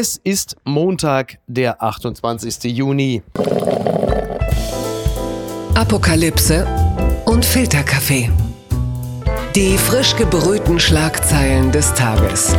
Es ist Montag, der 28. Juni. Apokalypse und Filterkaffee. Die frisch gebrühten Schlagzeilen des Tages.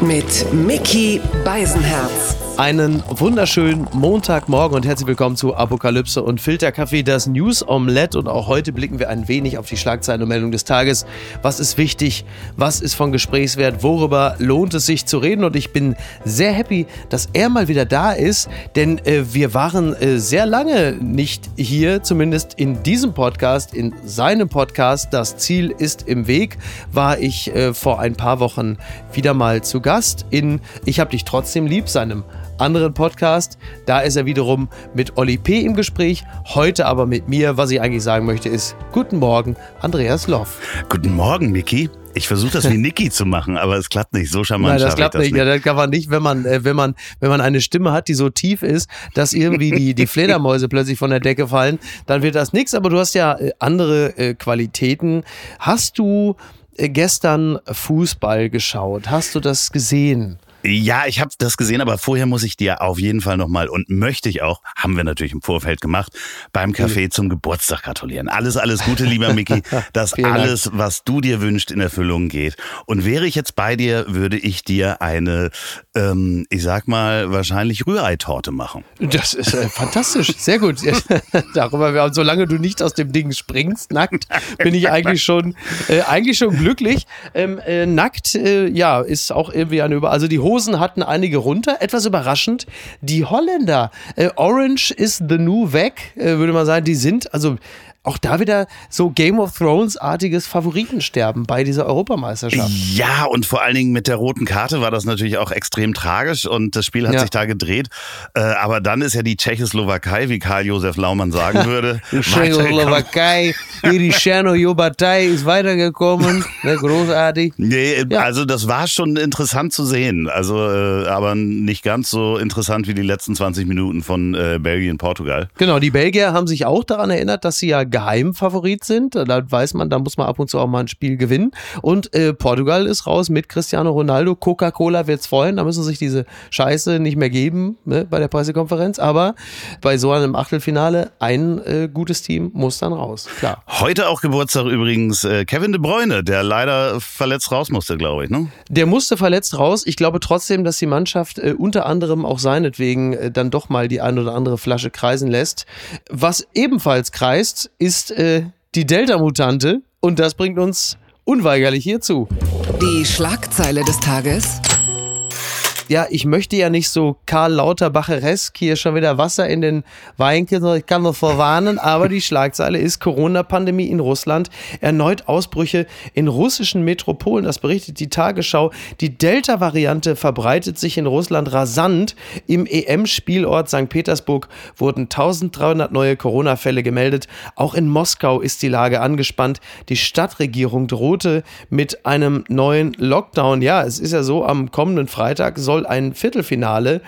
Mit Mickey Beisenherz. Einen wunderschönen Montagmorgen und herzlich willkommen zu Apokalypse und Filterkaffee, das News Omelette. Und auch heute blicken wir ein wenig auf die Schlagzeilen und Meldung des Tages. Was ist wichtig? Was ist von Gesprächswert? Worüber lohnt es sich zu reden? Und ich bin sehr happy, dass er mal wieder da ist, denn äh, wir waren äh, sehr lange nicht hier, zumindest in diesem Podcast, in seinem Podcast. Das Ziel ist im Weg, war ich äh, vor ein paar Wochen wieder mal zu Gast in Ich hab dich trotzdem lieb, seinem anderen Podcast. Da ist er wiederum mit Olli P. im Gespräch, heute aber mit mir. Was ich eigentlich sagen möchte ist, guten Morgen, Andreas Loff. Guten Morgen, Niki. Ich versuche das wie Niki zu machen, aber es klappt nicht. So charmant Nein, das schaffe ich klappt nicht. Ja, das kann man nicht, wenn man, äh, wenn man, wenn man eine Stimme hat, die so tief ist, dass irgendwie die, die Fledermäuse plötzlich von der Decke fallen, dann wird das nichts. Aber du hast ja äh, andere äh, Qualitäten. Hast du äh, gestern Fußball geschaut? Hast du das gesehen? Ja, ich habe das gesehen, aber vorher muss ich dir auf jeden Fall nochmal und möchte ich auch, haben wir natürlich im Vorfeld gemacht, beim Café zum Geburtstag gratulieren. Alles, alles Gute, lieber Mickey, dass alles, was du dir wünschst, in Erfüllung geht. Und wäre ich jetzt bei dir, würde ich dir eine, ähm, ich sag mal, wahrscheinlich Rührei-Torte machen. Das ist äh, fantastisch, sehr gut. Darüber, solange du nicht aus dem Ding springst, nackt, bin ich eigentlich schon, äh, eigentlich schon glücklich. Ähm, äh, nackt, äh, ja, ist auch irgendwie eine über, also die Hosen hatten einige runter. Etwas überraschend, die Holländer. Äh, Orange is the new weg, äh, würde man sagen. Die sind, also auch da wieder so Game of Thrones-artiges Favoritensterben bei dieser Europameisterschaft. Ja, und vor allen Dingen mit der roten Karte war das natürlich auch extrem tragisch und das Spiel hat Ja. sich da gedreht. Äh, aber dann ist ja die Tschechoslowakei, wie Karl-Josef Laumann sagen würde, Die. Tschechoslowakei, hier die Tschernojobatei ist weitergekommen. Ne, großartig. Nee, Ja. also das war schon interessant zu sehen. Also, äh, aber nicht ganz so interessant wie die letzten 20 Minuten von äh, Belgien, Portugal. Genau, die Belgier haben sich auch daran erinnert, dass sie ja Geheimfavorit sind. Da weiß man, da muss man ab und zu auch mal ein Spiel gewinnen. Und äh, Portugal ist raus mit Cristiano Ronaldo. Coca-Cola wird's freuen. Da müssen sich diese Scheiße nicht mehr geben ne, bei der Pressekonferenz. Aber bei so einem Achtelfinale ein äh, gutes Team muss dann raus. Klar. Heute auch Geburtstag übrigens äh, Kevin de Bruyne, der leider verletzt raus musste, glaube ich. Ne? Der musste verletzt raus. Ich glaube trotzdem, dass die Mannschaft äh, unter anderem auch seinetwegen äh, dann doch mal die ein oder andere Flasche kreisen lässt. Was ebenfalls kreist, ist äh, die Delta-Mutante. Und das bringt uns unweigerlich hierzu. Die Schlagzeile des Tages. Ja, ich möchte ja nicht so Karl Lauterbacheresk hier schon wieder Wasser in den Wein ich kann nur vorwarnen, aber die Schlagzeile ist Corona-Pandemie in Russland, erneut Ausbrüche in russischen Metropolen, das berichtet die Tagesschau. Die Delta-Variante verbreitet sich in Russland rasant. Im EM-Spielort St. Petersburg wurden 1300 neue Corona-Fälle gemeldet. Auch in Moskau ist die Lage angespannt. Die Stadtregierung drohte mit einem neuen Lockdown. Ja, es ist ja so, am kommenden Freitag soll ein Viertelfinale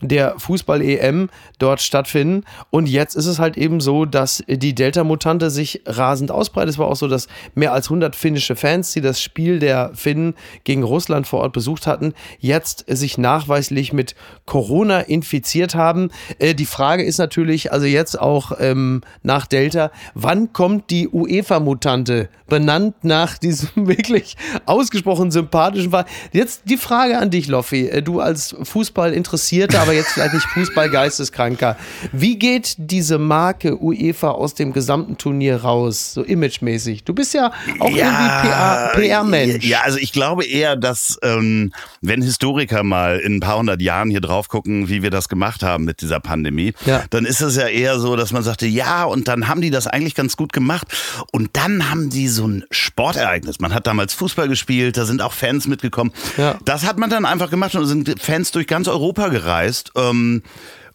der Fußball-EM dort stattfinden. Und jetzt ist es halt eben so, dass die Delta-Mutante sich rasend ausbreitet. Es war auch so, dass mehr als 100 finnische Fans, die das Spiel der Finnen gegen Russland vor Ort besucht hatten, jetzt sich nachweislich mit Corona infiziert haben. Äh, die Frage ist natürlich, also jetzt auch ähm, nach Delta, wann kommt die UEFA-Mutante? Benannt nach diesem wirklich ausgesprochen sympathischen Fall. Jetzt die Frage an dich, Loffi. Äh, Du als Fußball-Interessierter, aber jetzt vielleicht nicht Fußball-Geisteskranker. Wie geht diese Marke UEFA aus dem gesamten Turnier raus, so imagemäßig? Du bist ja auch irgendwie PR PR-Mensch. Ja, also ich glaube eher, dass ähm, wenn Historiker mal in ein paar hundert Jahren hier drauf gucken, wie wir das gemacht haben mit dieser Pandemie, Ja. dann ist es ja eher so, dass man sagte, ja, und dann haben die das eigentlich ganz gut gemacht. Und dann haben die so ein Sportereignis. Man hat damals Fußball gespielt, da sind auch Fans mitgekommen. Ja. Das hat man dann einfach gemacht und sind Fans durch ganz Europa gereist. Ähm,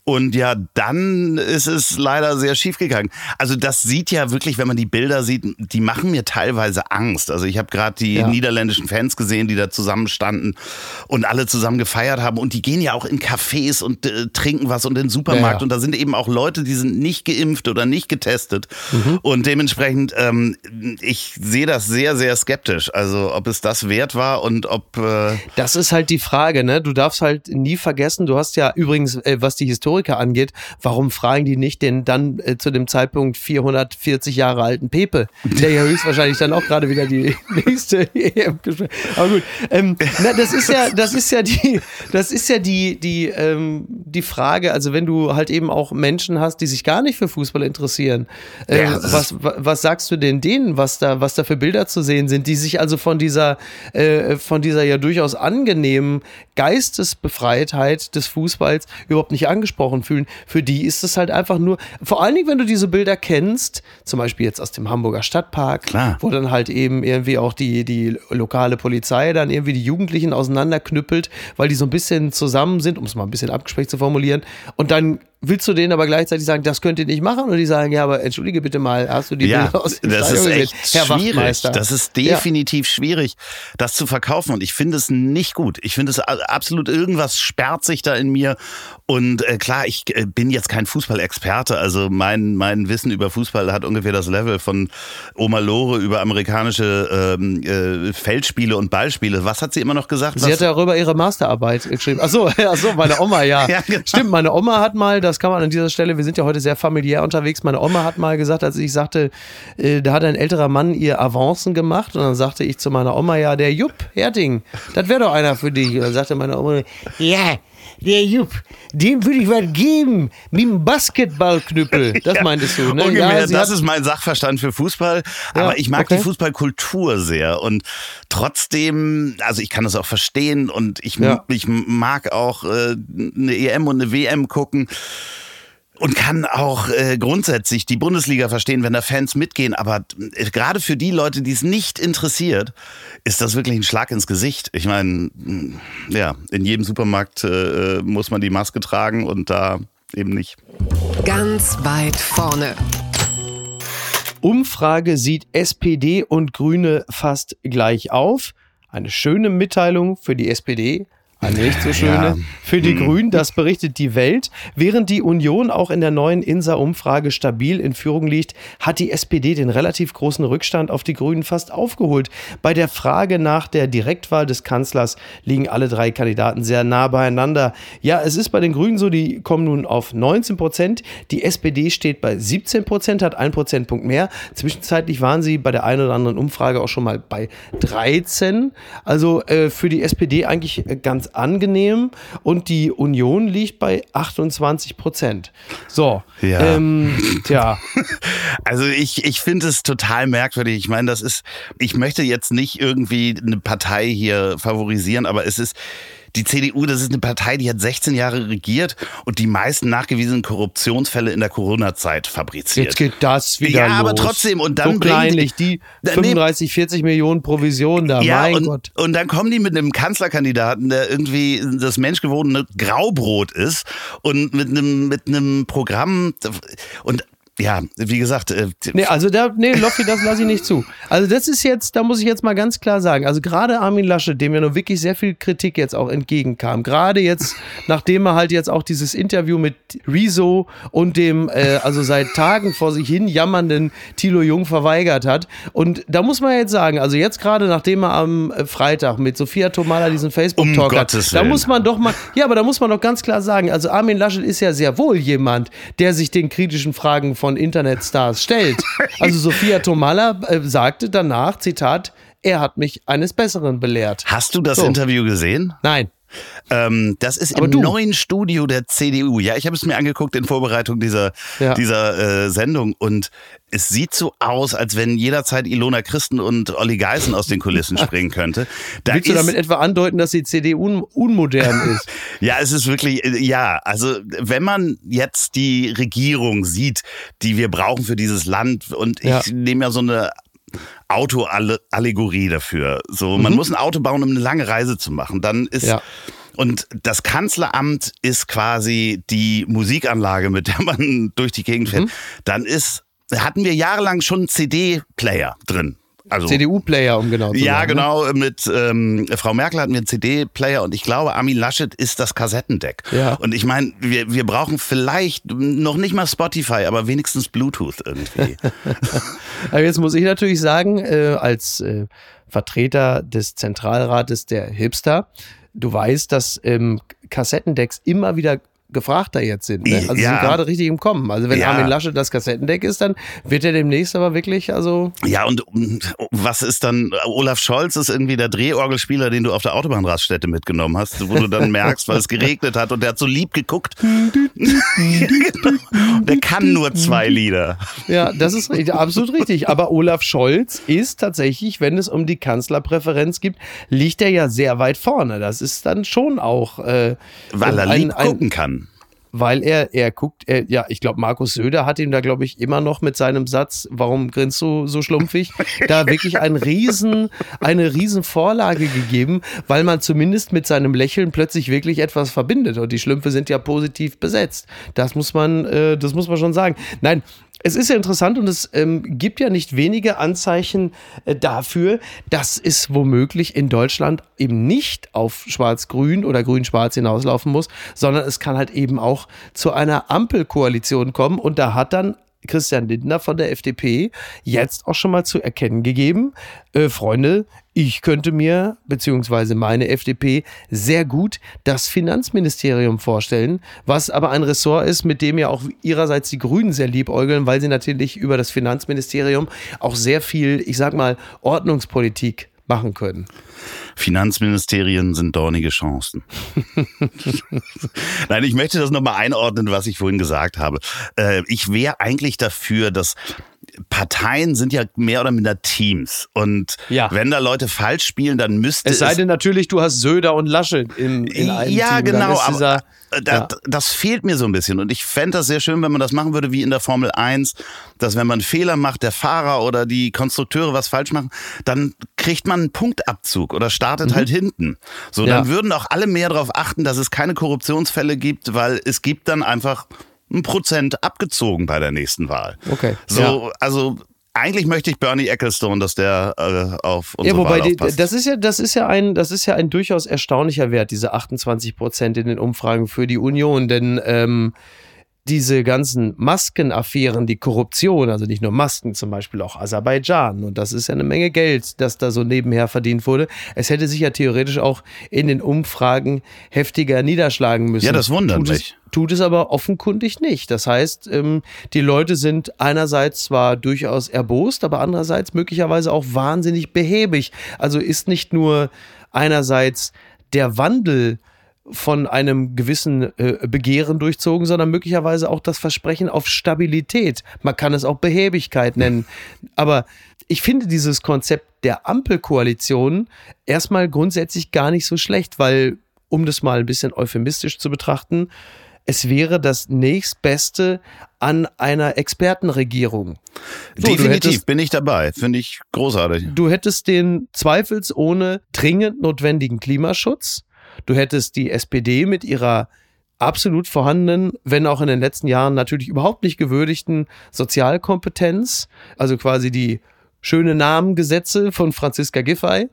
Und ja, dann ist es leider sehr schief gegangen. Also das sieht ja wirklich, wenn man die Bilder sieht, die machen mir teilweise Angst. Also ich habe gerade die ja. niederländischen Fans gesehen, die da zusammenstanden und alle zusammen gefeiert haben. Und die gehen ja auch in Cafés und äh, trinken was und in den Supermarkt. Ja. Und da sind eben auch Leute, die sind nicht geimpft oder nicht getestet. Mhm. Und dementsprechend, ähm, ich sehe das sehr, sehr skeptisch. Also ob es das wert war und ob... Äh das ist halt die Frage, ne? Du darfst halt nie vergessen, du hast ja übrigens, äh, was die Historie Historiker angeht, warum fragen die nicht den dann äh, zu dem Zeitpunkt 440 Jahre alten Pepe, der ja höchstwahrscheinlich dann auch gerade wieder die nächste Aber gut, ähm, na, das ist ja, das ist ja die, das ist ja die, die, ähm, die Frage. Also wenn du halt eben auch Menschen hast, die sich gar nicht für Fußball interessieren, äh, ja, was, was sagst du denn denen, was da, was da für Bilder zu sehen sind, die sich also von dieser, äh, von dieser ja durchaus angenehmen Geistesbefreitheit des Fußballs überhaupt nicht angesprochen fühlen, für die ist es halt einfach nur, vor allen Dingen, wenn du diese Bilder kennst, zum Beispiel jetzt aus dem Hamburger Stadtpark, Klar. wo dann halt eben irgendwie auch die, die lokale Polizei dann irgendwie die Jugendlichen auseinanderknüppelt, weil die so ein bisschen zusammen sind, um es mal ein bisschen abgesprächt zu formulieren, und dann willst du denen aber gleichzeitig sagen, das könnt ihr nicht machen? Und die sagen, ja, aber entschuldige bitte mal, hast du die ja, Bilder aus dem das ist echt Herr schwierig. Das ist definitiv ja. schwierig, das zu verkaufen. Und ich finde es nicht gut. Ich finde es absolut irgendwas sperrt sich da in mir. Und äh, klar, ich äh, bin jetzt kein Fußballexperte. Also mein, mein Wissen über Fußball hat ungefähr das Level von Oma Lore über amerikanische ähm, äh, Feldspiele und Ballspiele. Was hat sie immer noch gesagt? Sie hat darüber ihre Masterarbeit geschrieben. Achso, achso, meine Oma, ja. ja genau. Stimmt, meine Oma hat mal das das kann man an dieser Stelle, wir sind ja heute sehr familiär unterwegs. Meine Oma hat mal gesagt, als ich sagte, äh, da hat ein älterer Mann ihr Avancen gemacht und dann sagte ich zu meiner Oma, ja, der Jupp Herting, das wäre doch einer für dich. Und dann sagte meine Oma, ja, der Jupp, dem würde ich was geben, mit dem Basketballknüppel. Das ja, meintest du, ne? Ungefähr, ja, das ist mein Sachverstand für Fußball. Ja, aber ich mag okay. die Fußballkultur sehr. Und trotzdem, also ich kann das auch verstehen und ich, ich mag auch äh, eine EM und eine WM gucken und kann auch äh, grundsätzlich die Bundesliga verstehen, wenn da Fans mitgehen. Aber äh, gerade für die Leute, die es nicht interessiert, ist das wirklich ein Schlag ins Gesicht. Ich meine, mm, ja, in jedem Supermarkt äh, muss man die Maske tragen und da eben nicht. Ganz weit vorne. Umfrage sieht SPD und Grüne fast gleich auf. Eine schöne Mitteilung für die SPD. Eine nicht so schöne. Ja. Für die hm. Grünen, das berichtet die Welt. Während die Union auch in der neuen INSA-Umfrage stabil in Führung liegt, hat die SPD den relativ großen Rückstand auf die Grünen fast aufgeholt. Bei der Frage nach der Direktwahl des Kanzlers liegen alle drei Kandidaten sehr nah beieinander. Ja, es ist bei den Grünen so, die kommen nun auf 19 Prozent. Die SPD steht bei 17 Prozent, hat ein Prozentpunkt mehr. Zwischenzeitlich waren sie bei der einen oder anderen Umfrage auch schon mal bei 13. Also äh, für die SPD eigentlich ganz angenehm und die Union liegt bei 28 Prozent. So, ja. Ähm, tja. Also ich, ich finde es total merkwürdig. Ich meine, das ist, ich möchte jetzt nicht irgendwie eine Partei hier favorisieren, aber es ist, die CDU, das ist eine Partei, die hat 16 Jahre regiert und die meisten nachgewiesenen Korruptionsfälle in der Corona-Zeit fabriziert. Jetzt geht das wieder Ja, los. aber trotzdem und dann so kleinlich, die 35, 40 Millionen Provision da, ja, mein und, Gott. Und dann kommen die mit einem Kanzlerkandidaten, der irgendwie das menschgewordene Graubrot ist und mit einem mit einem Programm und ja, wie gesagt. Äh, nee, also da, nee, Loffi, das lasse ich nicht zu. Also das ist jetzt, da muss ich jetzt mal ganz klar sagen, also gerade Armin Laschet, dem ja nur wirklich sehr viel Kritik jetzt auch entgegenkam, gerade jetzt, nachdem er halt jetzt auch dieses Interview mit Rezo und dem, äh, also seit Tagen vor sich hin jammernden Thilo Jung verweigert hat. Und da muss man jetzt sagen, also jetzt gerade, nachdem er am äh, Freitag mit Sophia Tomala diesen Facebook-Talk um hat, da muss man doch mal, ja, aber da muss man doch ganz klar sagen, also Armin Laschet ist ja sehr wohl jemand, der sich den kritischen Fragen von Internetstars stellt. Also Sophia Tomala äh, sagte danach, Zitat, er hat mich eines Besseren belehrt. Hast du das so. Interview gesehen? Nein. Ähm, das ist Aber im du. neuen Studio der CDU. Ja, ich habe es mir angeguckt in Vorbereitung dieser, ja. dieser äh, Sendung und es sieht so aus, als wenn jederzeit Ilona Christen und Olli Geißen aus den Kulissen springen könnte. Da Willst du damit etwa andeuten, dass die CDU unmodern ist? ja, es ist wirklich, äh, ja, also wenn man jetzt die Regierung sieht, die wir brauchen für dieses Land und ich nehme ja so eine Autoallegorie dafür. So, man mhm. muss ein Auto bauen, um eine lange Reise zu machen. Dann ist ja. und das Kanzleramt ist quasi die Musikanlage, mit der man durch die Gegend fährt, mhm. dann ist hatten wir jahrelang schon CD-Player drin. Also, CDU-Player, um genau zu Ja, sagen, ne? genau. Mit ähm, Frau Merkel hatten wir einen CD-Player und ich glaube, Armin Laschet ist das Kassettendeck. Ja. Und ich meine, wir, wir brauchen vielleicht noch nicht mal Spotify, aber wenigstens Bluetooth irgendwie. aber jetzt muss ich natürlich sagen, äh, als äh, Vertreter des Zentralrates der Hipster, du weißt, dass ähm, Kassettendecks immer wieder gefragter jetzt sind. Ne? Also ja. sind gerade richtig im Kommen. Also wenn ja. Armin Laschet das Kassettendeck ist, dann wird er demnächst aber wirklich, also. Ja, und was ist dann, Olaf Scholz ist irgendwie der Drehorgelspieler, den du auf der Autobahnraststätte mitgenommen hast, wo du dann merkst, weil es geregnet hat und der hat so lieb geguckt. der kann nur zwei Lieder. Ja, das ist richtig, absolut richtig. Aber Olaf Scholz ist tatsächlich, wenn es um die Kanzlerpräferenz geht, liegt er ja sehr weit vorne. Das ist dann schon auch. Äh, weil er ein, lieb gucken kann weil er, er guckt, er, ja, ich glaube, Markus Söder hat ihm da, glaube ich, immer noch mit seinem Satz, warum grinst du so schlumpfig, da wirklich einen riesen, eine riesen Vorlage gegeben, weil man zumindest mit seinem Lächeln plötzlich wirklich etwas verbindet. Und die Schlümpfe sind ja positiv besetzt. Das muss man, äh, das muss man schon sagen. Nein, es ist ja interessant und es ähm, gibt ja nicht wenige Anzeichen äh, dafür, dass es womöglich in Deutschland eben nicht auf Schwarz-Grün oder Grün-Schwarz hinauslaufen muss, sondern es kann halt eben auch zu einer Ampelkoalition kommen und da hat dann Christian Lindner von der FDP jetzt auch schon mal zu erkennen gegeben, äh, Freunde, ich könnte mir, beziehungsweise meine FDP, sehr gut das Finanzministerium vorstellen, was aber ein Ressort ist, mit dem ja auch ihrerseits die Grünen sehr liebäugeln, weil sie natürlich über das Finanzministerium auch sehr viel, ich sag mal, Ordnungspolitik machen können. Finanzministerien sind dornige Chancen. Nein, ich möchte das nochmal einordnen, was ich vorhin gesagt habe. Äh, ich wäre eigentlich dafür, dass Parteien sind ja mehr oder minder Teams. Und ja. wenn da Leute falsch spielen, dann müsste es. sei denn natürlich, du hast Söder und Lasche in, in einem ja, Team. Genau, aber äh, da, ja. das fehlt mir so ein bisschen. Und ich fände das sehr schön, wenn man das machen würde wie in der Formel 1, dass wenn man Fehler macht, der Fahrer oder die Konstrukteure was falsch machen, dann kriegt man einen Punktabzug oder startet mhm. halt hinten. So, dann würden auch alle mehr darauf achten, dass es keine Korruptionsfälle gibt, weil es gibt dann einfach ein Prozent abgezogen bei der nächsten Wahl. Okay. So, ja. also eigentlich möchte ich Bernie Ecclestone, dass der äh, auf unsere ja, wobei Wahl aufpasst. Das ist ja, das ist ja ein, das ist ja ein durchaus erstaunlicher Wert, diese 28 Prozent in den Umfragen für die Union, denn ähm, diese ganzen Maskenaffären, die Korruption, also nicht nur Masken, zum Beispiel auch Aserbaidschan. Und das ist ja eine Menge Geld, das da so nebenher verdient wurde. Es hätte sich ja theoretisch auch in den Umfragen heftiger niederschlagen müssen. Ja, das wundert tut mich. Es, tut es aber offenkundig nicht. Das heißt, ähm, die Leute sind einerseits zwar durchaus erbost, aber andererseits möglicherweise auch wahnsinnig behäbig. Also ist nicht nur einerseits der Wandel von einem gewissen äh, Begehren durchzogen, sondern möglicherweise auch das Versprechen auf Stabilität. Man kann es auch Behäbigkeit nennen. Aber ich finde dieses Konzept der Ampelkoalition erstmal grundsätzlich gar nicht so schlecht, weil, um das mal ein bisschen euphemistisch zu betrachten, es wäre das nächstbeste an einer Expertenregierung. So, Definitiv hättest, bin ich dabei, finde ich großartig. Du hättest den zweifelsohne dringend notwendigen Klimaschutz, Du hättest die SPD mit ihrer absolut vorhandenen, wenn auch in den letzten Jahren natürlich überhaupt nicht gewürdigten Sozialkompetenz, also quasi die schöne Namengesetze von Franziska Giffey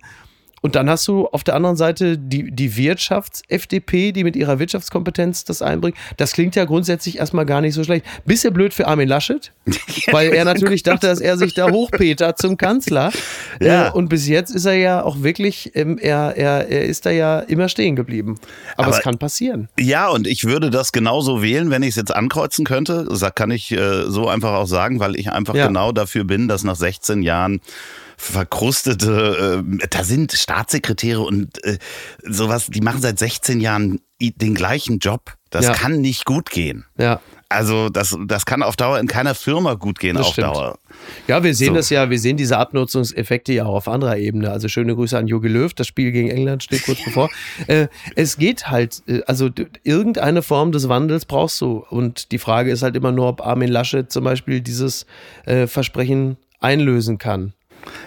und dann hast du auf der anderen Seite die, die Wirtschafts-FDP, die mit ihrer Wirtschaftskompetenz das einbringt. Das klingt ja grundsätzlich erstmal gar nicht so schlecht. Bisschen blöd für Armin Laschet, weil er natürlich dachte, dass er sich da hochpetert zum Kanzler. Ja. Äh, und bis jetzt ist er ja auch wirklich, ähm, er, er, er ist da ja immer stehen geblieben. Aber, Aber es kann passieren. Ja, und ich würde das genauso wählen, wenn ich es jetzt ankreuzen könnte. Das kann ich äh, so einfach auch sagen, weil ich einfach ja. genau dafür bin, dass nach 16 Jahren verkrustete, äh, da sind Staatssekretäre und äh, sowas, die machen seit 16 Jahren den gleichen Job. Das ja. kann nicht gut gehen. Ja. Also das, das kann auf Dauer in keiner Firma gut gehen, das auf stimmt. Dauer. Ja, wir sehen so. das ja, wir sehen diese Abnutzungseffekte ja auch auf anderer Ebene. Also schöne Grüße an Jogi Löw, das Spiel gegen England steht kurz bevor. Äh, es geht halt, äh, also irgendeine Form des Wandels brauchst du. Und die Frage ist halt immer nur, ob Armin Laschet zum Beispiel dieses äh, Versprechen einlösen kann.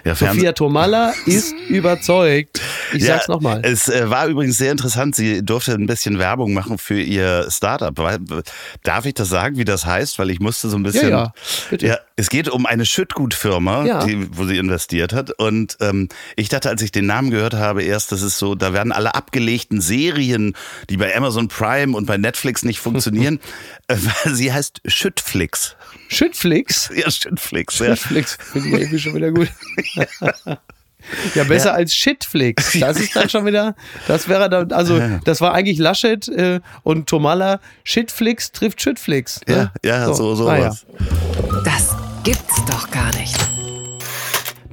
Ja, Sophia Tomalla ist überzeugt. Ich ja, sag's nochmal. Es äh, war übrigens sehr interessant. Sie durfte ein bisschen Werbung machen für ihr Startup. Darf ich das sagen, wie das heißt? Weil ich musste so ein bisschen. Ja, ja, bitte. ja es geht um eine Schüttgutfirma, ja. die, wo sie investiert hat. Und ähm, ich dachte, als ich den Namen gehört habe, erst, das ist so, da werden alle abgelegten Serien, die bei Amazon Prime und bei Netflix nicht funktionieren. äh, sie heißt Schüttflix. Schüttflix? Ja, Schüttflix. Schüttflix, ja. finde ich irgendwie schon wieder gut. Ja, besser ja. als Shitflix. Das ist dann schon wieder, das wäre dann, also das war eigentlich Laschet äh, und Tomalla. Shitflix trifft Shitflix. Ne? Ja, ja, so, so, ah, ja. Das gibt's doch gar nicht.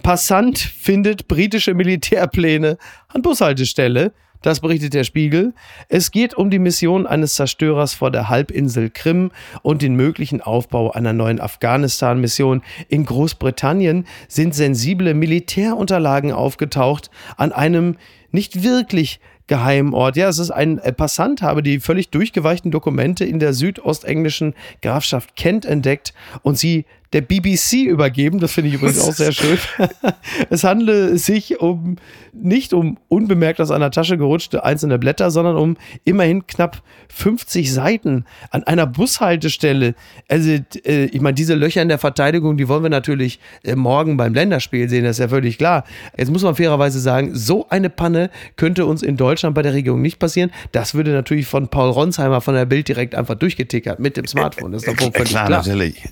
Passant findet britische Militärpläne an Bushaltestelle. Das berichtet der Spiegel. Es geht um die Mission eines Zerstörers vor der Halbinsel Krim und den möglichen Aufbau einer neuen Afghanistan-Mission. In Großbritannien sind sensible Militärunterlagen aufgetaucht an einem nicht wirklich geheimen Ort. Ja, es ist ein Passant, habe die völlig durchgeweichten Dokumente in der südostenglischen Grafschaft Kent entdeckt und sie der BBC übergeben. Das finde ich übrigens auch sehr schön. es handle sich um nicht um unbemerkt aus einer Tasche gerutschte einzelne Blätter, sondern um immerhin knapp 50 Seiten an einer Bushaltestelle. Also, äh, ich meine, diese Löcher in der Verteidigung, die wollen wir natürlich äh, morgen beim Länderspiel sehen, das ist ja völlig klar. Jetzt muss man fairerweise sagen, so eine Panne könnte uns in Deutschland bei der Regierung nicht passieren. Das würde natürlich von Paul Ronsheimer von der Bild direkt einfach durchgetickert mit dem Smartphone. Das ist doch völlig klar. klar. Natürlich.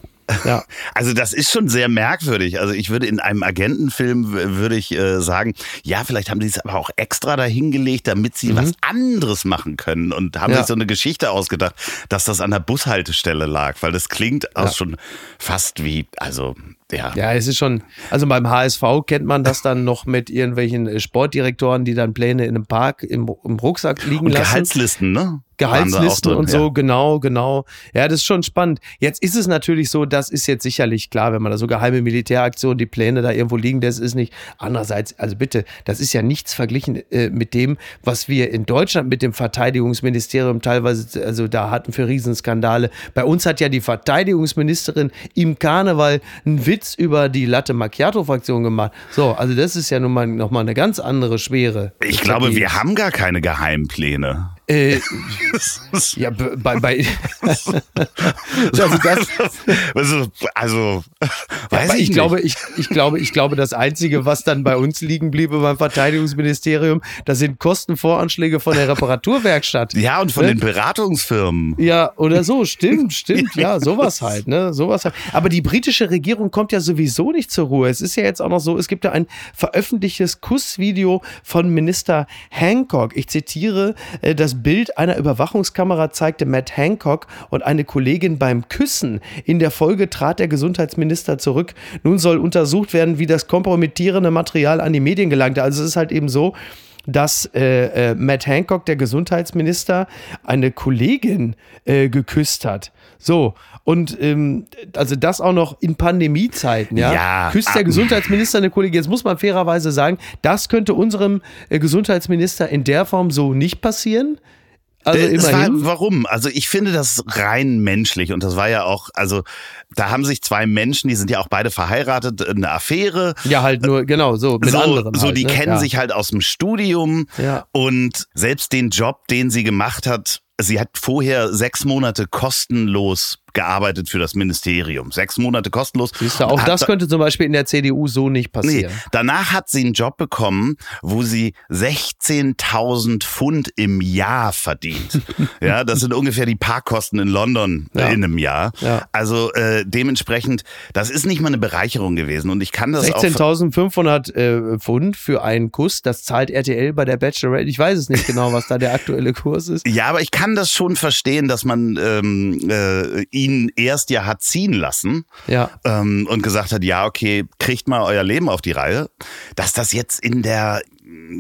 Ja. Also das ist schon sehr merkwürdig. Also ich würde in einem Agentenfilm würde ich äh, sagen, ja, vielleicht haben sie es aber auch extra dahingelegt, damit sie mhm. was anderes machen können und haben ja. sich so eine Geschichte ausgedacht, dass das an der Bushaltestelle lag, weil das klingt auch ja. schon fast wie, also ja. Ja, es ist schon, also beim HSV kennt man das dann noch mit irgendwelchen äh, Sportdirektoren, die dann Pläne in einem Park im, im Rucksack liegen und lassen. Gehaltslisten, ne? Gehaltslisten drin, und so, ja. genau, genau. Ja, das ist schon spannend. Jetzt ist es natürlich so, das ist jetzt sicherlich klar, wenn man da so geheime Militäraktionen, die Pläne da irgendwo liegen, das ist nicht. Andererseits, also bitte, das ist ja nichts verglichen äh, mit dem, was wir in Deutschland mit dem Verteidigungsministerium teilweise, also da hatten für Riesenskandale. Bei uns hat ja die Verteidigungsministerin im Karneval einen Witz über die Latte Macchiato-Fraktion gemacht. So, also das ist ja nun mal nochmal eine ganz andere Schwere. Ich glaube, wir haben gar keine Geheimpläne. Äh, ja, bei, bei also das, also, also weiß ja, ich, ich glaube, ich, ich glaube, ich glaube, das einzige, was dann bei uns liegen bliebe beim Verteidigungsministerium, das sind Kostenvoranschläge von der Reparaturwerkstatt. Ja, und von ne? den Beratungsfirmen. Ja, oder so, stimmt, stimmt, ja, sowas halt, ne, sowas halt. Aber die britische Regierung kommt ja sowieso nicht zur Ruhe. Es ist ja jetzt auch noch so, es gibt ja ein veröffentlichtes Kussvideo von Minister Hancock. Ich zitiere, äh, Bild einer Überwachungskamera zeigte Matt Hancock und eine Kollegin beim Küssen. In der Folge trat der Gesundheitsminister zurück. Nun soll untersucht werden, wie das kompromittierende Material an die Medien gelangte. Also es ist halt eben so, dass äh, äh, Matt Hancock, der Gesundheitsminister, eine Kollegin äh, geküsst hat. So, und ähm, also das auch noch in Pandemiezeiten, ja. ja Küsst der ah. Gesundheitsminister eine Kollegin. Jetzt muss man fairerweise sagen, das könnte unserem äh, Gesundheitsminister in der Form so nicht passieren. Also äh, immerhin. War, warum? Also ich finde das rein menschlich und das war ja auch, also da haben sich zwei Menschen, die sind ja auch beide verheiratet, eine Affäre. Ja, halt nur, genau, so mit so, anderen. So, halt, die ne? kennen ja. sich halt aus dem Studium ja. und selbst den Job, den sie gemacht hat, sie hat vorher sechs Monate kostenlos gearbeitet für das Ministerium. Sechs Monate kostenlos. Siehst du, auch das könnte zum Beispiel in der CDU so nicht passieren. Nee, danach hat sie einen Job bekommen, wo sie 16.000 Pfund im Jahr verdient. ja, das sind ungefähr die Parkkosten in London ja. in einem Jahr. Ja. Also äh, dementsprechend, das ist nicht mal eine Bereicherung gewesen. Und ich kann das 16.500 äh, Pfund für einen Kuss, das zahlt RTL bei der Bachelorette. Ich weiß es nicht genau, was da der aktuelle Kurs ist. Ja, aber ich kann das schon verstehen, dass man ähm, äh, ihn erst ja hat ziehen lassen ja. ähm, und gesagt hat, ja, okay, kriegt mal euer Leben auf die Reihe, dass das jetzt in der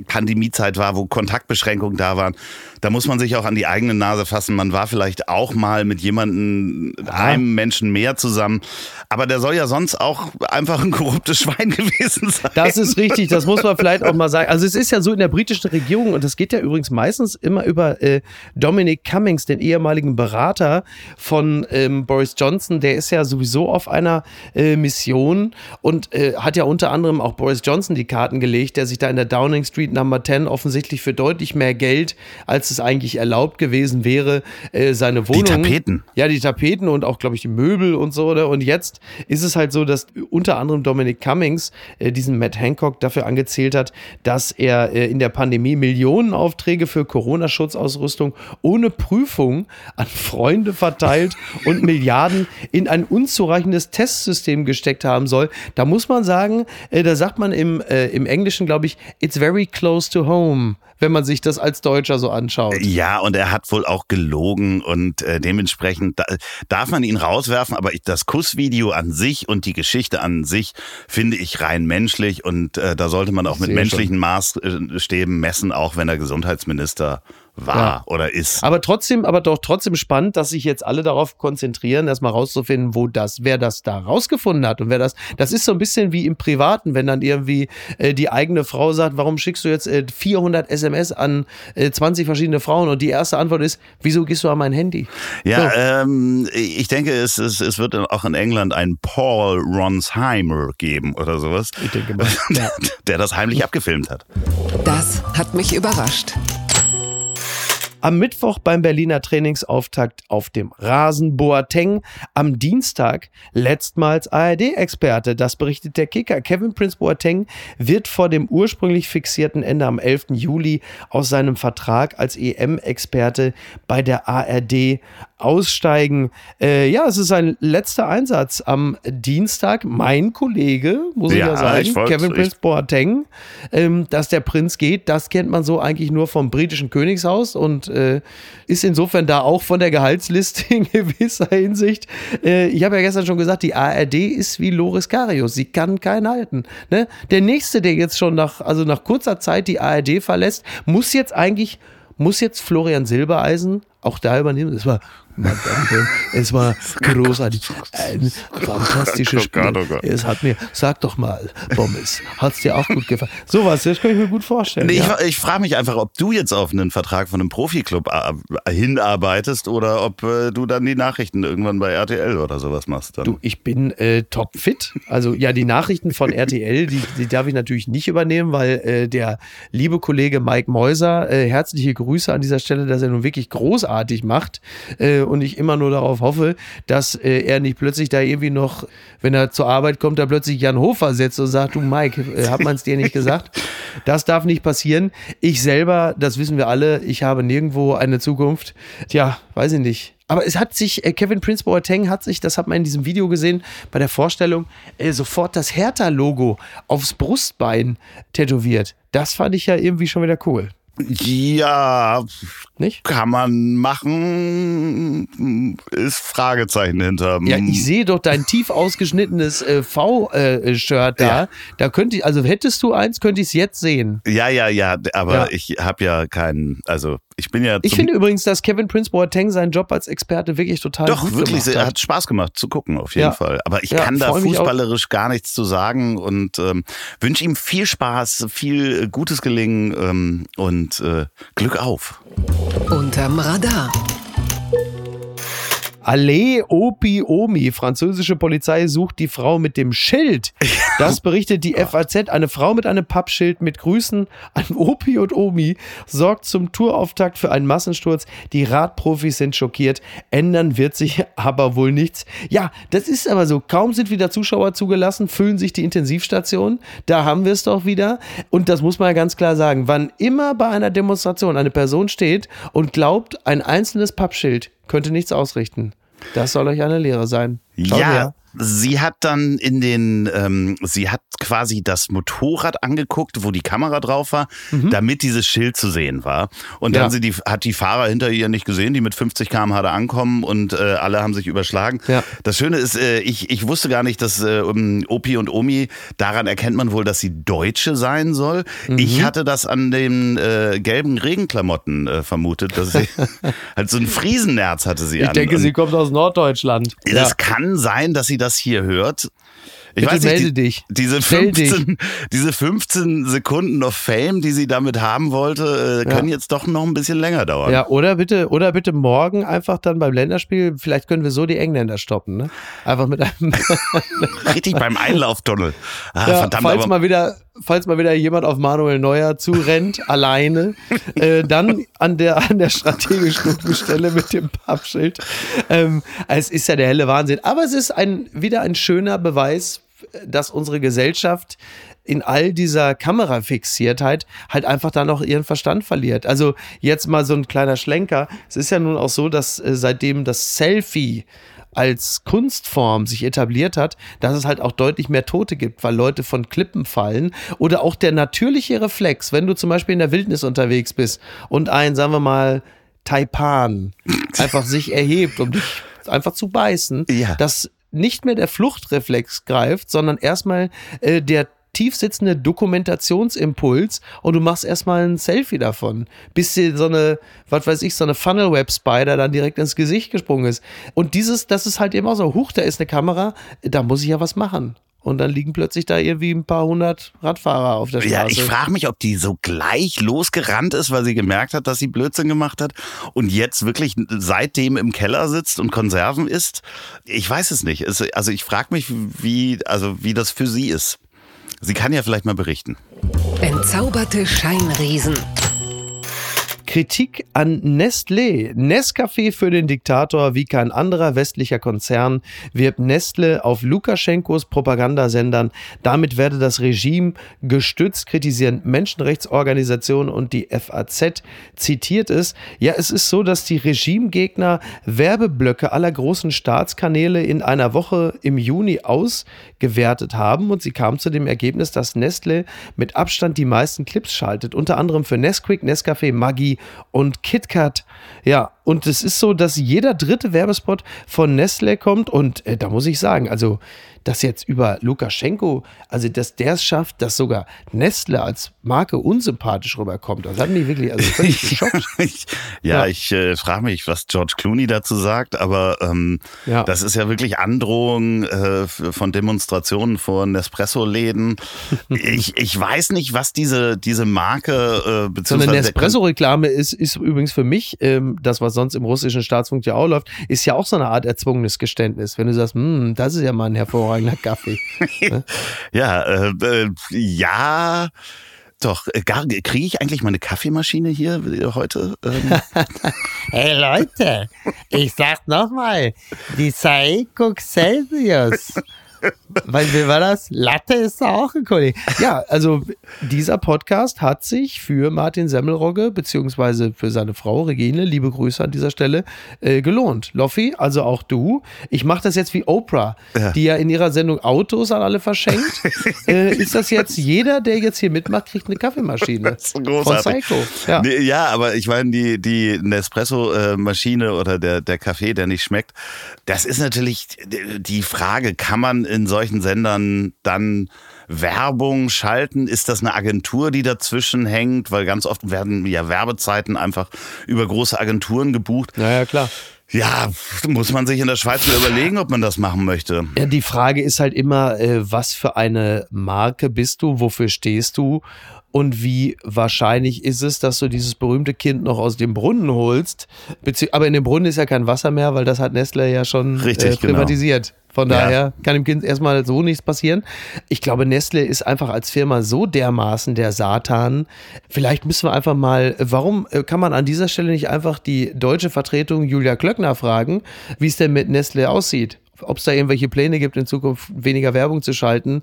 Pandemiezeit war, wo Kontaktbeschränkungen da waren, da muss man sich auch an die eigene Nase fassen. Man war vielleicht auch mal mit jemandem, einem Menschen mehr zusammen. Aber der soll ja sonst auch einfach ein korruptes Schwein gewesen sein. Das ist richtig, das muss man vielleicht auch mal sagen. Also es ist ja so in der britischen Regierung, und das geht ja übrigens meistens immer über äh, Dominic Cummings, den ehemaligen Berater von ähm, Boris Johnson. Der ist ja sowieso auf einer äh, Mission und äh, hat ja unter anderem auch Boris Johnson die Karten gelegt, der sich da in der Downing Street Number 10 offensichtlich für deutlich mehr Geld, als es eigentlich erlaubt gewesen wäre, äh, seine Wohnung. Die Tapeten. Ja, die Tapeten und auch, glaube ich, die Möbel und so. Ne? Und jetzt ist es halt so, dass unter anderem Dominic Cummings äh, diesen Matt Hancock dafür angezählt hat, dass er äh, in der Pandemie Millionen Aufträge für Corona-Schutzausrüstung ohne Prüfung an Freunde verteilt und Milliarden in ein unzureichendes Testsystem gesteckt haben soll. Da muss man sagen, äh, da sagt man im, äh, im Englischen, glaube ich, it's very close to home wenn man sich das als Deutscher so anschaut. Ja, und er hat wohl auch gelogen und äh, dementsprechend da, darf man ihn rauswerfen, aber ich, das Kussvideo an sich und die Geschichte an sich finde ich rein menschlich und äh, da sollte man auch mit menschlichen schon. Maßstäben messen, auch wenn er Gesundheitsminister war ja. oder ist. Aber trotzdem, aber doch trotzdem spannend, dass sich jetzt alle darauf konzentrieren, erstmal rauszufinden, wo das, wer das da rausgefunden hat und wer das, das ist so ein bisschen wie im Privaten, wenn dann irgendwie äh, die eigene Frau sagt, warum schickst du jetzt äh, 400 SMS an äh, 20 verschiedene Frauen und die erste Antwort ist, wieso gehst du an mein Handy? Ja, so. ähm, ich denke, es, es, es wird auch in England einen Paul Ronsheimer geben oder sowas, ich denke mal. Ja. der das heimlich abgefilmt hat. Das hat mich überrascht. Am Mittwoch beim Berliner Trainingsauftakt auf dem Rasen Boateng. Am Dienstag letztmals ARD-Experte. Das berichtet der Kicker. Kevin Prince Boateng wird vor dem ursprünglich fixierten Ende am 11. Juli aus seinem Vertrag als EM-Experte bei der ARD aussteigen. Äh, ja, es ist sein letzter Einsatz am Dienstag. Mein Kollege, muss ja, ich ja sagen, ich Kevin Prince Boateng, ähm, dass der Prinz geht, das kennt man so eigentlich nur vom britischen Königshaus und äh, ist insofern da auch von der Gehaltsliste in gewisser Hinsicht. Äh, ich habe ja gestern schon gesagt, die ARD ist wie Loris Karius. Sie kann keinen halten. Ne? Der nächste, der jetzt schon nach, also nach kurzer Zeit die ARD verlässt, muss jetzt eigentlich muss jetzt Florian Silbereisen auch da übernehmen. Das war es war großartig. Ein fantastisches Spiel. Es hat mir, sag doch mal, Bommes, hat es dir auch gut gefallen? Sowas, das kann ich mir gut vorstellen. Nee, ja. Ich, ich frage mich einfach, ob du jetzt auf einen Vertrag von einem Profiklub äh, hinarbeitest oder ob äh, du dann die Nachrichten irgendwann bei RTL oder sowas machst. Dann. Du, ich bin äh, topfit. Also ja, die Nachrichten von RTL, die, die darf ich natürlich nicht übernehmen, weil äh, der liebe Kollege Mike Mäuser, äh, herzliche Grüße an dieser Stelle, dass er nun wirklich großartig macht. Und ich immer nur darauf hoffe, dass äh, er nicht plötzlich da irgendwie noch, wenn er zur Arbeit kommt, da plötzlich Jan Hofer setzt und sagt, du Mike, äh, hat man es dir nicht gesagt? Das darf nicht passieren. Ich selber, das wissen wir alle, ich habe nirgendwo eine Zukunft. Tja, weiß ich nicht. Aber es hat sich, äh, Kevin Prince Boateng hat sich, das hat man in diesem Video gesehen, bei der Vorstellung, äh, sofort das Hertha-Logo aufs Brustbein tätowiert. Das fand ich ja irgendwie schon wieder cool. Ja, nicht? Kann man machen, ist Fragezeichen hinter. Ja, ich sehe doch dein tief ausgeschnittenes äh, V-Shirt da. Ja. Da könnte ich, also hättest du eins, könnte ich es jetzt sehen. Ja, ja, ja, aber ja. ich habe ja keinen, also ich bin ja. Ich finde übrigens, dass Kevin Prince Boateng seinen Job als Experte wirklich total Doch, gut wirklich, gemacht hat. hat Spaß gemacht zu gucken, auf jeden ja. Fall. Aber ich kann da fußballerisch gar nichts zu sagen und ähm, wünsche ihm viel Spaß, viel gutes Gelingen ähm, und äh, Glück auf. Unterm Radar. Allee Opi Omi, französische Polizei sucht die Frau mit dem Schild. Das berichtet die FAZ. Eine Frau mit einem Pappschild mit Grüßen an Opi und Omi sorgt zum Tourauftakt für einen Massensturz. Die Radprofis sind schockiert. Ändern wird sich aber wohl nichts. Ja, das ist aber so. Kaum sind wieder Zuschauer zugelassen, füllen sich die Intensivstationen. Da haben wir es doch wieder. Und das muss man ja ganz klar sagen. Wann immer bei einer Demonstration eine Person steht und glaubt, ein einzelnes Pappschild könnte nichts ausrichten. Das soll euch eine Lehre sein. Schaut ja. Her. Sie hat dann in den, ähm, sie hat quasi das Motorrad angeguckt, wo die Kamera drauf war, mhm. damit dieses Schild zu sehen war. Und dann ja. sind die, hat die Fahrer hinter ihr nicht gesehen, die mit 50 km/h da ankommen und äh, alle haben sich überschlagen. Ja. Das Schöne ist, äh, ich, ich wusste gar nicht, dass äh, Opi und Omi, daran erkennt man wohl, dass sie Deutsche sein soll. Mhm. Ich hatte das an den äh, gelben Regenklamotten äh, vermutet, dass sie halt so ein Friesennerz hatte sie ich an. Ich denke, sie kommt aus Norddeutschland. Das ja. kann sein, dass sie das hier hört. Ich Bitte weiß nicht, melde die, dich. Diese 15, diese 15 Sekunden of Fame, die sie damit haben wollte, äh, können ja. jetzt doch noch ein bisschen länger dauern. Ja, oder bitte, oder bitte morgen einfach dann beim Länderspiel, vielleicht können wir so die Engländer stoppen, ne? Einfach mit einem. Richtig beim Einlauftunnel. Ah, ja, verdammt, falls mal wieder, falls mal wieder jemand auf Manuel Neuer zurennt, alleine, äh, dann an der, an der strategischen Stelle mit dem Pappschild. Ähm, es ist ja der helle Wahnsinn. Aber es ist ein, wieder ein schöner Beweis dass unsere Gesellschaft in all dieser Kamerafixiertheit halt einfach dann auch ihren Verstand verliert. Also jetzt mal so ein kleiner Schlenker. Es ist ja nun auch so, dass äh, seitdem das Selfie als Kunstform sich etabliert hat, dass es halt auch deutlich mehr Tote gibt, weil Leute von Klippen fallen oder auch der natürliche Reflex, wenn du zum Beispiel in der Wildnis unterwegs bist und ein, sagen wir mal, Taipan einfach sich erhebt, um dich einfach zu beißen, ja. dass nicht mehr der Fluchtreflex greift, sondern erstmal äh, der tief sitzende Dokumentationsimpuls und du machst erstmal ein Selfie davon, bis dir so eine, was weiß ich, so eine Funnel Web Spider dann direkt ins Gesicht gesprungen ist. Und dieses, das ist halt immer so, huch, da ist eine Kamera, da muss ich ja was machen und dann liegen plötzlich da irgendwie ein paar hundert Radfahrer auf der Straße. Ja, ich frage mich, ob die so gleich losgerannt ist, weil sie gemerkt hat, dass sie Blödsinn gemacht hat und jetzt wirklich seitdem im Keller sitzt und Konserven isst. Ich weiß es nicht. Also ich frage mich, wie, also wie das für sie ist. Sie kann ja vielleicht mal berichten. Entzauberte Scheinriesen. Kritik an Nestlé. Nescafé für den Diktator wie kein anderer westlicher Konzern wirbt Nestle auf Lukaschenkos Propagandasendern. Damit werde das Regime gestützt, kritisieren Menschenrechtsorganisationen und die FAZ zitiert es. Ja, es ist so, dass die Regimegegner Werbeblöcke aller großen Staatskanäle in einer Woche im Juni ausgewertet haben und sie kamen zu dem Ergebnis, dass Nestle mit Abstand die meisten Clips schaltet, unter anderem für Nesquik, Nescafé, Maggi, und KitKat. Ja, und es ist so, dass jeder dritte Werbespot von Nestle kommt und äh, da muss ich sagen, also dass jetzt über Lukaschenko, also dass der es schafft, dass sogar Nestle als Marke unsympathisch rüberkommt. Das hat mich wirklich also völlig geschockt. ja, ja, ich äh, frage mich, was George Clooney dazu sagt, aber ähm, ja. das ist ja wirklich Androhung äh, von Demonstrationen vor Nespresso-Läden. ich, ich weiß nicht, was diese, diese Marke äh, So eine Nespresso-Reklame ist, ist übrigens für mich, ähm, das, was sonst im russischen Staatsfunk ja auch läuft, ist ja auch so eine Art erzwungenes Geständnis. Wenn du sagst, hm, das ist ja mal ein hervorragender Kaffee. ja, äh, äh, ja. Doch, äh, kriege ich eigentlich meine Kaffeemaschine hier heute? Ähm? hey Leute, ich sag nochmal, die Saeco Celsius weil, wie war das? Latte ist auch ein Kollege. Ja, also dieser Podcast hat sich für Martin Semmelrogge beziehungsweise für seine Frau Regine, liebe Grüße an dieser Stelle, äh, gelohnt. Loffi, also auch du. Ich mache das jetzt wie Oprah, ja. die ja in ihrer Sendung Autos an alle verschenkt. äh, ist das jetzt jeder, der jetzt hier mitmacht, kriegt eine Kaffeemaschine das ist großartig. von Psycho. Ja. Nee, ja, aber ich meine, die, die Nespresso-Maschine oder der, der Kaffee, der nicht schmeckt, das ist natürlich die Frage, kann man in solchen Sendern dann Werbung schalten? Ist das eine Agentur, die dazwischen hängt? Weil ganz oft werden ja Werbezeiten einfach über große Agenturen gebucht. Naja, klar. Ja, muss man sich in der Schweiz mal überlegen, ob man das machen möchte. Ja, die Frage ist halt immer, äh, was für eine Marke bist du, wofür stehst du und wie wahrscheinlich ist es, dass du dieses berühmte Kind noch aus dem Brunnen holst. Aber in dem Brunnen ist ja kein Wasser mehr, weil das hat Nestle ja schon Richtig, äh, privatisiert. Genau. Von daher ja. kann dem Kind erstmal so nichts passieren. Ich glaube, Nestle ist einfach als Firma so dermaßen der Satan. Vielleicht müssen wir einfach mal, warum äh, kann man an dieser Stelle nicht einfach die deutsche Vertretung Julia Klöckner fragen, wie es denn mit Nestle aussieht? Ob es da irgendwelche Pläne gibt, in Zukunft weniger Werbung zu schalten,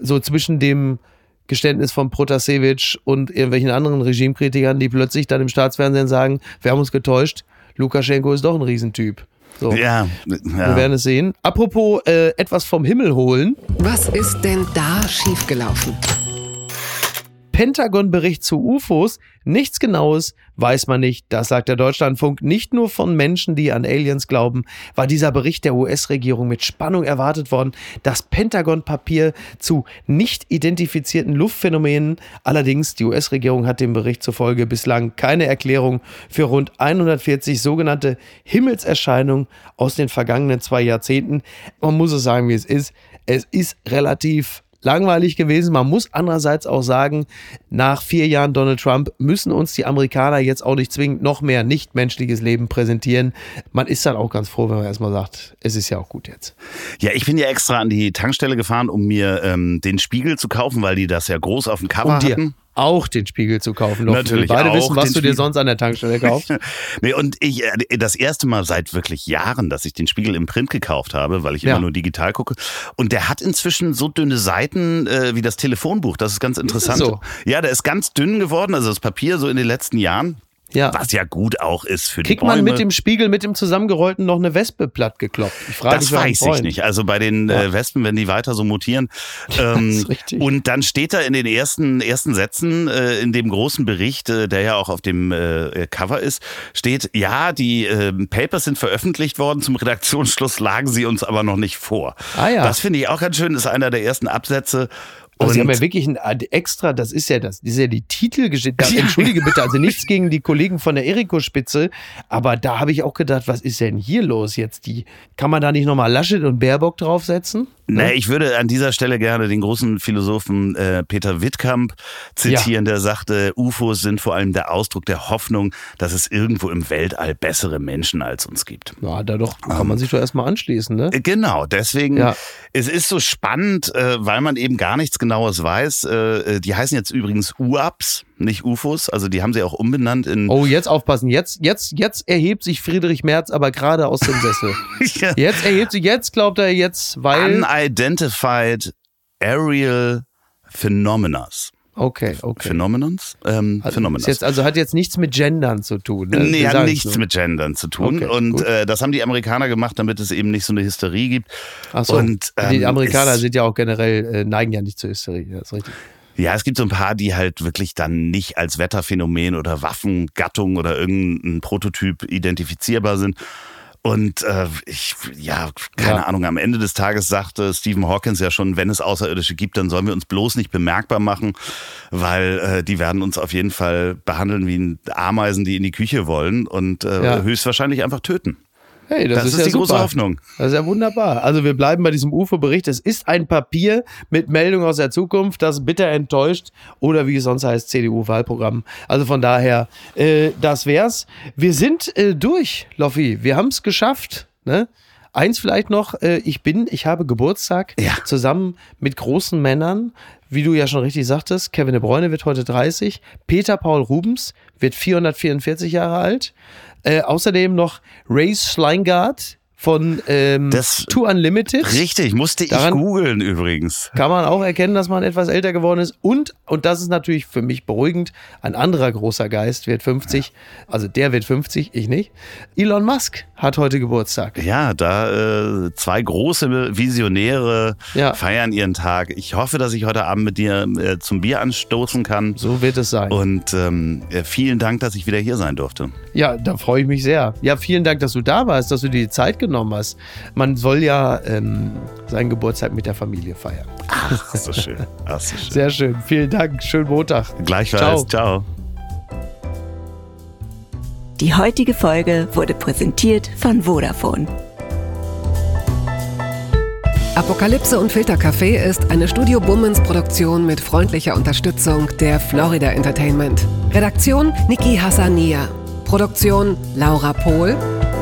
so zwischen dem Geständnis von Protasevich und irgendwelchen anderen Regimekritikern, die plötzlich dann im Staatsfernsehen sagen, wir haben uns getäuscht, Lukaschenko ist doch ein Riesentyp. So. Ja, Wir ja. werden es sehen. Apropos äh, etwas vom Himmel holen. Was ist denn da schiefgelaufen? Pentagon-Bericht zu UFOs. Nichts Genaues weiß man nicht. Das sagt der Deutschlandfunk. Nicht nur von Menschen, die an Aliens glauben, war dieser Bericht der US-Regierung mit Spannung erwartet worden. Das Pentagon-Papier zu nicht identifizierten Luftphänomenen. Allerdings, die US-Regierung hat dem Bericht zufolge bislang keine Erklärung für rund 140 sogenannte Himmelserscheinungen aus den vergangenen zwei Jahrzehnten. Man muss es sagen, wie es ist. Es ist relativ langweilig gewesen. Man muss andererseits auch sagen, nach vier Jahren Donald Trump müssen uns die Amerikaner jetzt auch nicht zwingend noch mehr nichtmenschliches Leben präsentieren. Man ist dann auch ganz froh, wenn man erstmal sagt, es ist ja auch gut jetzt. ja, ich bin ja extra an die Tankstelle gefahren, um mir ähm, den Spiegel zu kaufen, weil die das ja groß auf dem Cover Um hatten. Auch den Spiegel zu kaufen. Doch Natürlich wir beide wissen, was du dir sonst an der Tankstelle kaufst. Nee, und ich, äh, das erste Mal seit wirklich Jahren, dass ich den Spiegel im Print gekauft habe, weil ich Ja. immer nur digital gucke. Und der hat inzwischen so dünne Seiten äh, wie das Telefonbuch. Das ist ganz interessant. so? Ja, der ist ganz dünn geworden, also das Papier so in den letzten Jahren. Ja. Was ja gut auch ist für Kriegt die Bäume. man mit dem Spiegel, mit dem zusammengerollten noch eine Wespe platt gekloppt? Ich frage Das weiß ich nicht. Also bei den Ja. äh, Wespen, wenn die weiter so mutieren. Ähm, und dann steht da in den ersten, ersten Sätzen äh, in dem großen Bericht, äh, der ja auch auf dem äh, Cover ist, steht, ja, die äh, Papers sind veröffentlicht worden, zum Redaktionsschluss lagen sie uns aber noch nicht vor. Ah ja. Das finde ich auch ganz schön, ist einer der ersten Absätze. Also sie haben ja wirklich ein extra, das ist ja das, das ist ja die Titelgeschichte. Ja. Entschuldige bitte, also nichts gegen die Kollegen von der Eriko-Spitze, aber da habe ich auch gedacht, was ist denn hier los jetzt? Die, kann man da nicht nochmal Laschet und Baerbock draufsetzen? Nee, ich würde an dieser Stelle gerne den großen Philosophen äh, Peter Wittkamp zitieren, der sagte, UFOs sind vor allem der Ausdruck der Hoffnung, dass es irgendwo im Weltall bessere Menschen als uns gibt. Ja, da doch, kann man sich doch erstmal anschließen, ne? Genau, deswegen, Ja. es ist so spannend, äh, weil man eben gar nichts Genaues weiß. Äh, die heißen jetzt übrigens UAPs, nicht UFOs, also die haben sie auch umbenannt in... Oh, jetzt aufpassen. Jetzt, jetzt, jetzt erhebt sich Friedrich Merz aber gerade aus dem Sessel. Jetzt erhebt sich, jetzt glaubt er jetzt, weil. Unidentified Aerial Phenomenas. Okay, okay. Phenomenons? Ähm, Also, Phenomenas. ist jetzt, also hat jetzt nichts mit Gendern zu tun. Ne? Nee, hat nichts mit Gendern zu tun. Okay, und äh, das haben die Amerikaner gemacht, damit es eben nicht so eine Hysterie gibt. Ach so. Und, die ähm, Amerikaner es- sind ja auch generell, äh, neigen ja nicht zur Hysterie. Das ist richtig. Ja, es gibt so ein paar, die halt wirklich dann nicht als Wetterphänomen oder Waffengattung oder irgendein Prototyp identifizierbar sind. Und äh, ich, ja, keine Ja. Ahnung, am Ende des Tages sagte Stephen Hawkins ja schon, wenn es Außerirdische gibt, dann sollen wir uns bloß nicht bemerkbar machen, weil äh, die werden uns auf jeden Fall behandeln wie Ameisen, die in die Küche wollen und äh, Ja. höchstwahrscheinlich einfach töten. Hey, das, Das, ist, ja die super. große Hoffnung. Das ist ja wunderbar. Also wir bleiben bei diesem UFO-Bericht. Es ist ein Papier mit Meldung aus der Zukunft, das bitter enttäuscht oder wie es sonst heißt, CDU-Wahlprogramm. Also von daher, äh, das wär's. Wir sind äh, durch, Loffi. Wir haben es geschafft. Ne? Eins vielleicht noch, äh, ich bin, ich habe Geburtstag Ja. zusammen mit großen Männern, wie du ja schon richtig sagtest. Kevin de Bruyne wird heute 30, Peter Paul Rubens wird 444 Jahre alt. Äh, außerdem noch Ray Schleingard von ähm, Das- Two Unlimited. Richtig, musste ich Daran- googeln übrigens. Kann man auch erkennen, dass man etwas älter geworden ist. Und, und das ist natürlich für mich beruhigend, ein anderer großer Geist wird 50. Also der wird 50, ich nicht. Elon Musk hat heute Geburtstag. Ja, da äh, zwei große Visionäre Ja. feiern ihren Tag. Ich hoffe, dass ich heute Abend mit dir äh, zum Bier anstoßen kann. So wird es sein. Und ähm, äh, vielen Dank, dass ich wieder hier sein durfte. Ja, da freue ich mich sehr. Ja, vielen Dank, dass du da warst, dass du dir die Zeit genommen hast. Man soll ja ähm, seinen Geburtstag mit der Familie feiern. Ach, so schön. Ach, so schön. Sehr schön. Vielen Dank. Schönen Montag. Gleichfalls. Ciao. Die heutige Folge wurde präsentiert von Vodafone. Apokalypse und Filtercafé ist eine Studio Bummens Produktion mit freundlicher Unterstützung der Florida Entertainment. Redaktion Niki Hassania. Produktion Laura Pohl.